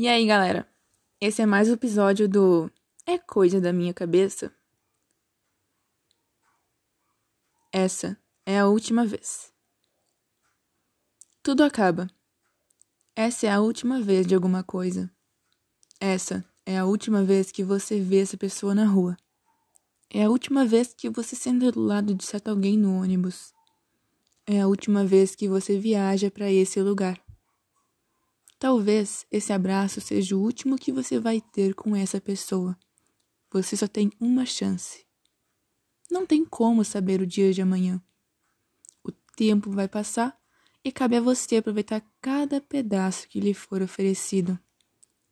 E aí, galera? Esse é mais um episódio do É Coisa da Minha Cabeça? Essa é a última vez. Tudo acaba. Essa é a última vez de alguma coisa. Essa é a última vez que você vê essa pessoa na rua. É a última vez que você senta do lado de certo alguém no ônibus. É a última vez que você viaja para esse lugar. Talvez esse abraço seja o último que você vai ter com essa pessoa. Você só tem uma chance. Não tem como saber o dia de amanhã. O tempo vai passar e cabe a você aproveitar cada pedaço que lhe for oferecido.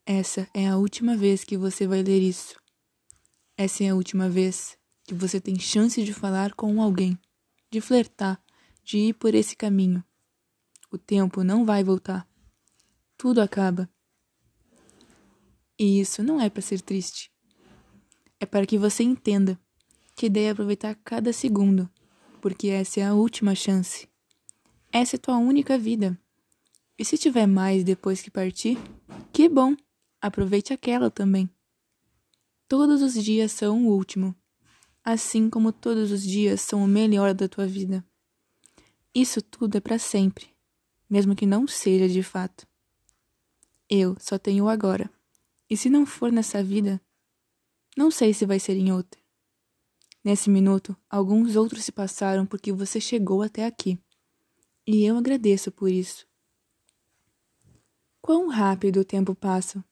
Essa é a última vez que você vai ler isso. Essa é a última vez que você tem chance de falar com alguém, de flertar, de ir por esse caminho. O tempo não vai voltar tudo acaba. E isso não é para ser triste. É para que você entenda que deve aproveitar cada segundo, porque essa é a última chance. Essa é tua única vida. E se tiver mais depois que partir, que bom! Aproveite aquela também. Todos os dias são o último, assim como todos os dias são o melhor da tua vida. Isso tudo é para sempre, mesmo que não seja de fato. Eu só tenho o agora. E se não for nessa vida, não sei se vai ser em outra. Nesse minuto, alguns outros se passaram porque você chegou até aqui. E eu agradeço por isso. Quão rápido o tempo passa.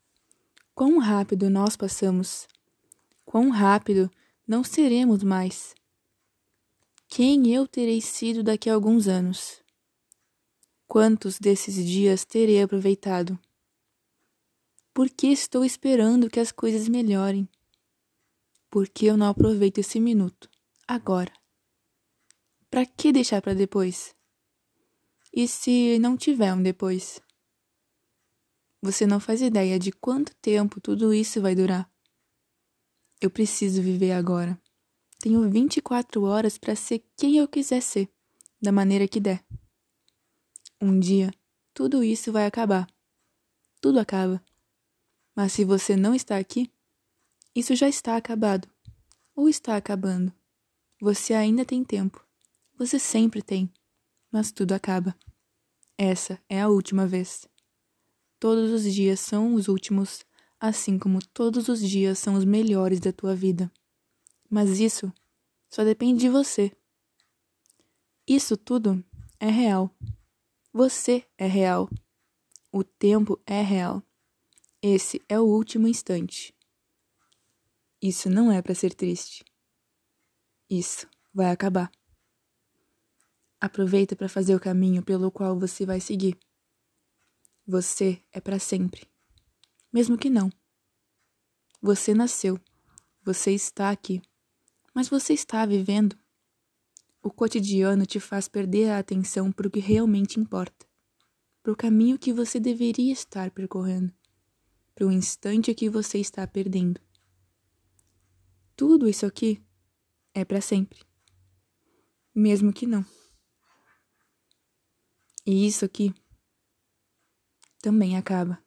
Quão rápido nós passamos. Quão rápido não seremos mais. Quem eu terei sido daqui a alguns anos? Quantos desses dias terei aproveitado? Por que estou esperando que as coisas melhorem? Por que eu não aproveito esse minuto, agora? Para que deixar para depois? E se não tiver um depois? Você não faz ideia de quanto tempo tudo isso vai durar. Eu preciso viver agora. Tenho 24 horas para ser quem eu quiser ser, da maneira que der. Um dia, tudo isso vai acabar. Tudo acaba. Mas se você não está aqui, isso já está acabado. Ou está acabando. Você ainda tem tempo. Você sempre tem. Mas tudo acaba. Essa é a última vez. Todos os dias são os últimos, assim como todos os dias são os melhores da tua vida. Mas isso só depende de você. Isso tudo é real. Você é real. O tempo é real. Esse é o último instante. Isso não é para ser triste. Isso vai acabar. Aproveita para fazer o caminho pelo qual você vai seguir. Você é para sempre. Mesmo que não. Você nasceu. Você está aqui. Mas você está vivendo. O cotidiano te faz perder a atenção para o que realmente importa, para o caminho que você deveria estar percorrendo para o instante que você está perdendo. Tudo isso aqui é para sempre. Mesmo que não. E isso aqui também acaba.